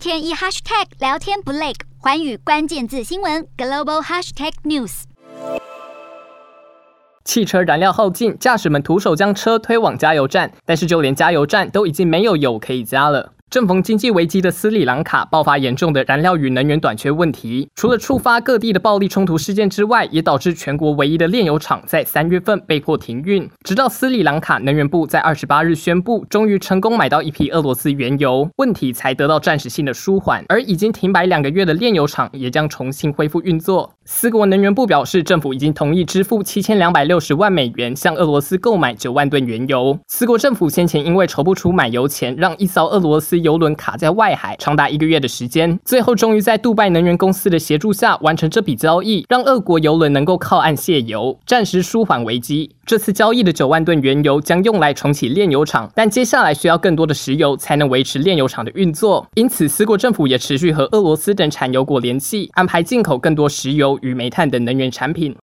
天一 hashtag 聊天不累，环宇关键字新闻 global hashtag news。汽车燃料耗尽，驾驶们徒手将车推往加油站，但是就连加油站都已经没有油可以加了。正逢经济危机的斯里兰卡爆发严重的燃料与能源短缺问题，除了触发各地的暴力冲突事件之外，也导致全国唯一的炼油厂在三月份被迫停运。直到斯里兰卡能源部在二十八日宣布，终于成功买到一批俄罗斯原油，问题才得到暂时性的舒缓。而已经停摆两个月的炼油厂也将重新恢复运作。斯国能源部表示，政府已经同意支付七千两百六十万美元向俄罗斯购买九万吨原油。斯国政府先前因为筹不出买油钱，让一艘俄罗斯油轮卡在外海长达一个月的时间，最后终于在杜拜能源公司的协助下完成这笔交易，让俄国油轮能够靠岸卸油，暂时舒缓危机。这次交易的九万吨原油将用来重启炼油厂，但接下来需要更多的石油才能维持炼油厂的运作。因此，斯国政府也持续和俄罗斯等产油国联系，安排进口更多石油与煤炭等能源产品。